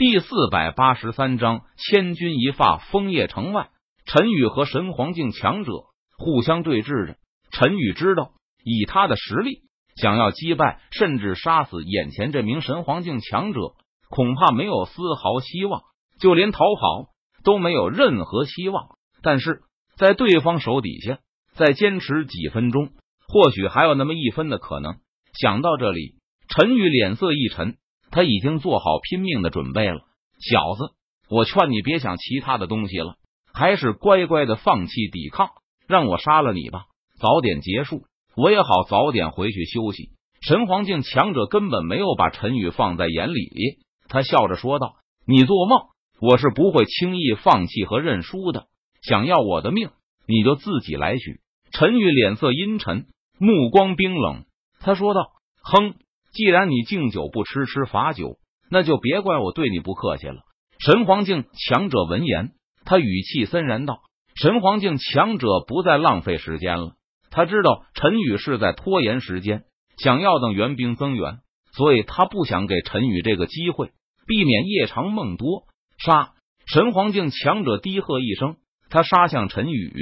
第四百八十三章，千钧一发。枫叶城外，陈宇和神皇境强者互相对峙着。陈宇知道，以他的实力，想要击败甚至杀死眼前这名神皇境强者，恐怕没有丝毫希望，就连逃跑都没有任何希望。但是在对方手底下，再坚持几分钟，或许还有那么一分的可能。想到这里，陈宇脸色一沉，他已经做好拼命的准备了。小子，我劝你别想其他的东西了，还是乖乖的放弃抵抗，让我杀了你吧，早点结束，我也好早点回去休息。神皇境强者根本没有把陈宇放在眼里，他笑着说道：“你做梦，我是不会轻易放弃和认输的。想要我的命，你就自己来取。”陈宇脸色阴沉，目光冰冷，他说道：“哼，既然你敬酒不吃吃罚酒。”那就别怪我对你不客气了。神皇境强者闻言，他语气森然道：“神皇境强者不再浪费时间了。他知道陈宇是在拖延时间，想要等援兵增援，所以他不想给陈宇这个机会，避免夜长梦多。杀！神皇境强者低喝一声，他杀向陈宇。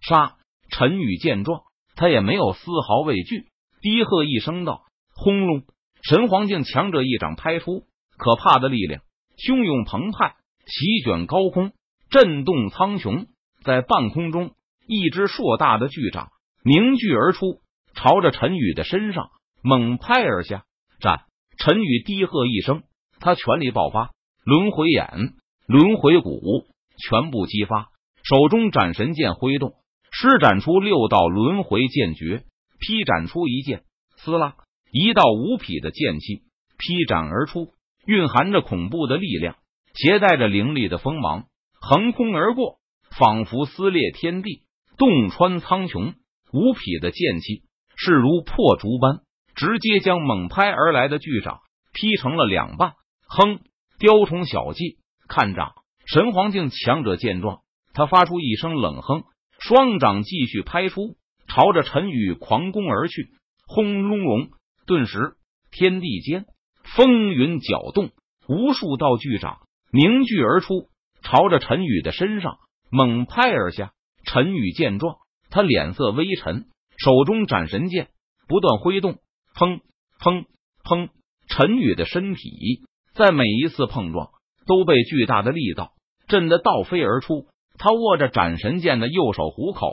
杀！陈宇见状，他也没有丝毫畏惧，低喝一声道：“轰隆！”神皇境强者一掌拍出。可怕的力量，汹涌澎湃，席卷高空，震动苍穹。在半空中，一只硕大的巨掌凝聚而出，朝着陈宇的身上猛拍而下。战！陈宇低喝一声，他全力爆发，轮回眼、轮回骨全部激发，手中斩神剑挥动，施展出六道轮回剑诀，劈斩出一剑。撕拉，一道无匹的剑气劈斩而出。蕴含着恐怖的力量，携带着凌厉的锋芒，横空而过，仿佛撕裂天地，洞穿苍穹。无匹的剑气势如破竹般，直接将猛拍而来的巨掌劈成了两半。哼，雕虫小技，看掌！神皇境强者见状，他发出一声冷哼，双掌继续拍出，朝着陈宇狂攻而去。轰隆隆，顿时天地间。风云搅动，无数道巨掌凝聚而出，朝着陈宇的身上猛拍而下。陈宇见状，他脸色微沉，手中斩神剑不断挥动，砰砰砰！陈宇的身体在每一次碰撞都被巨大的力道震得倒飞而出，他握着斩神剑的右手虎口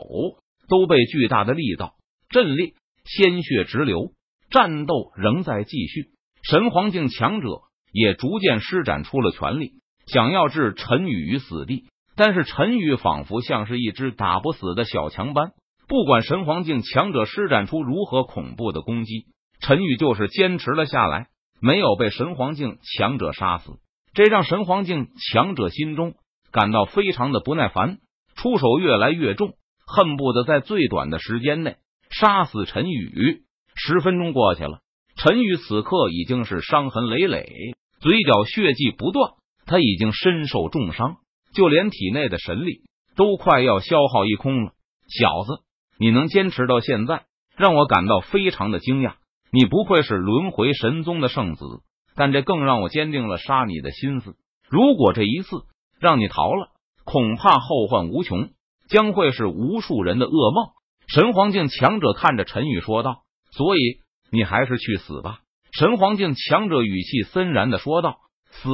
都被巨大的力道震裂，鲜血直流。战斗仍在继续。神皇境强者也逐渐施展出了全力，想要置陈宇于死地。但是陈宇仿佛像是一只打不死的小强般，不管神皇境强者施展出如何恐怖的攻击，陈宇就是坚持了下来，没有被神皇境强者杀死。这让神皇境强者心中感到非常的不耐烦，出手越来越重，恨不得在最短的时间内杀死陈宇。十分钟过去了。陈宇此刻已经是伤痕累累，嘴角血迹不断，他已经身受重伤，就连体内的神力都快要消耗一空了。小子，你能坚持到现在，让我感到非常的惊讶。你不愧是轮回神宗的圣子，但这更让我坚定了杀你的心思。如果这一次让你逃了，恐怕后患无穷，将会是无数人的噩梦。神皇境强者看着陈宇说道：“所以。”你还是去死吧！神皇境强者语气森然的说道：“死！”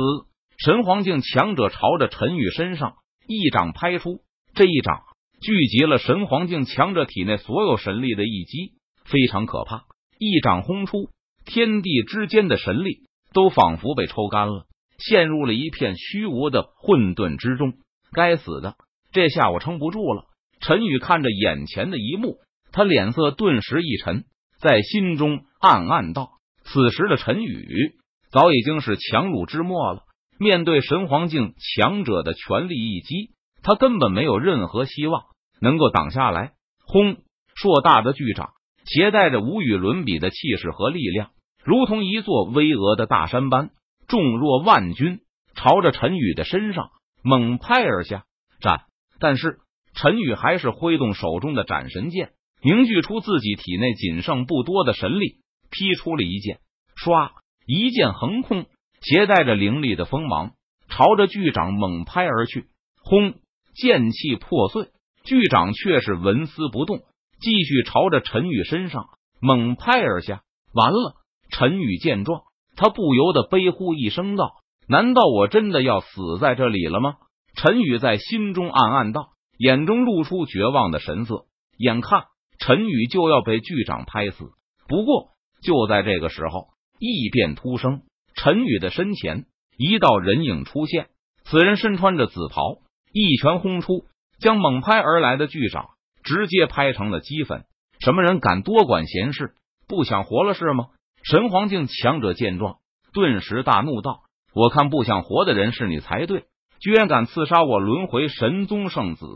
神皇境强者朝着陈宇身上一掌拍出，这一掌聚集了神皇境强者体内所有神力的一击，非常可怕。一掌轰出，天地之间的神力都仿佛被抽干了，陷入了一片虚无的混沌之中。该死的，这下我撑不住了！陈宇看着眼前的一幕，他脸色顿时一沉。在心中暗暗道：“此时的陈宇早已经是强弩之末了。面对神皇境强者的全力一击，他根本没有任何希望能够挡下来。轰！硕大的巨掌携带着无与伦比的气势和力量，如同一座巍峨的大山般重若万钧，朝着陈宇的身上猛拍而下。斩！但是陈宇还是挥动手中的斩神剑。凝聚出自己体内仅剩不多的神力，劈出了一剑，唰，一剑横空，携带着凌厉的锋芒，朝着巨掌猛拍而去。轰！剑气破碎，巨掌却是纹丝不动，继续朝着陈宇身上猛拍而下。完了！陈宇见状，他不由得悲呼一声道：“难道我真的要死在这里了吗？”陈宇在心中暗暗道，眼中露出绝望的神色。眼看陈宇就要被剧长拍死，不过就在这个时候，异变突生，陈宇的身前一道人影出现，此人身穿着紫袍，一拳轰出，将猛拍而来的剧长直接拍成了齑粉。什么人敢多管闲事？不想活了是吗？神皇境强者见状，顿时大怒道：“我看不想活的人是你才对，居然敢刺杀我轮回神宗圣子，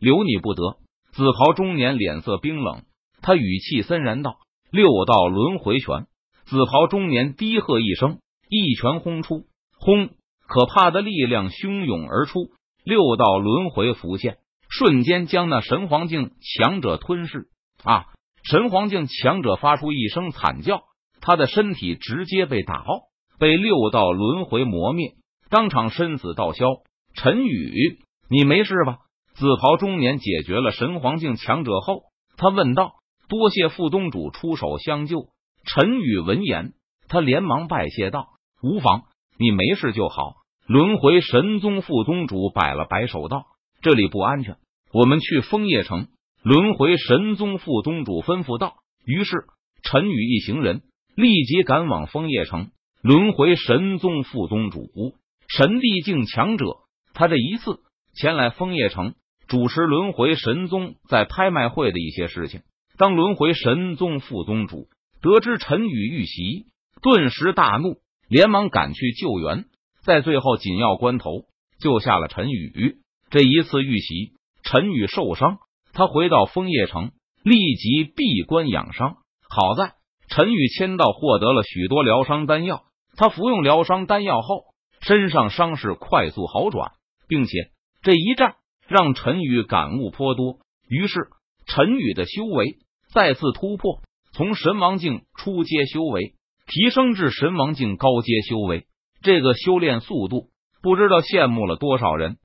留你不得！”紫袍中年脸色冰冷，他语气森然道：“六道轮回拳！”紫袍中年低喝一声，一拳轰出，轰！可怕的力量汹涌而出，六道轮回浮现，瞬间将那神皇境强者吞噬。啊！神皇境强者发出一声惨叫，他的身体直接被打爆，被六道轮回磨灭，当场身死道消。陈宇，你没事吧？紫袍中年解决了神皇境强者后，他问道：“多谢副宗主出手相救。”陈宇闻言，他连忙拜谢道：“无妨，你没事就好。”轮回神宗副宗主摆了摆手道：“这里不安全，我们去枫叶城。”轮回神宗副宗主吩咐道。于是，陈宇一行人立即赶往枫叶城。轮回神宗副宗主神帝境强者，他这一次前来枫叶城主持轮回神宗在拍卖会的一些事情。当轮回神宗副宗主得知陈宇遇袭，顿时大怒，连忙赶去救援，在最后紧要关头救下了陈宇。这一次遇袭，陈宇受伤。他回到枫叶城，立即闭关养伤。好在陈宇签到获得了许多疗伤丹药，他服用疗伤丹药后，身上伤势快速好转，并且这一战让陈宇感悟颇多。于是，陈宇的修为再次突破，从神王境初阶修为提升至神王境高阶修为。这个修炼速度，不知道羡慕了多少人。